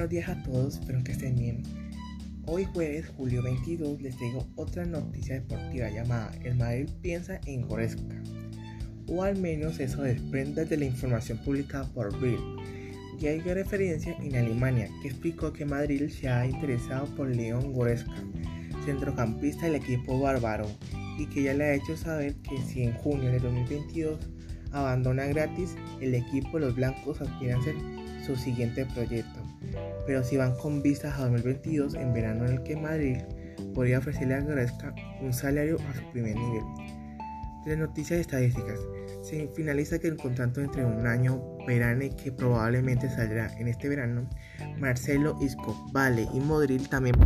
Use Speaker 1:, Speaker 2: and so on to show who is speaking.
Speaker 1: buenos días a todos, espero que estén bien. Hoy jueves, julio 22, les traigo otra noticia deportiva llamada El Madrid piensa en Goretzka. O al menos eso desprende de la información publicada por Bill. Y hay referencia en Alemania que explicó que Madrid se ha interesado por León Goretzka, centrocampista del equipo bárbaro, y que ya le ha hecho saber que si en junio de 2022 abandona gratis, el equipo los blancos aspiran a ser su siguiente proyecto. Pero si van con vistas a 2022, en verano en el que Madrid podría ofrecerle a Goretzka un salario a su primer nivel. De noticias estadísticas, se finaliza que el contrato entre un año verano y que probablemente saldrá en este verano, Marcelo Isco, Vale y Modril también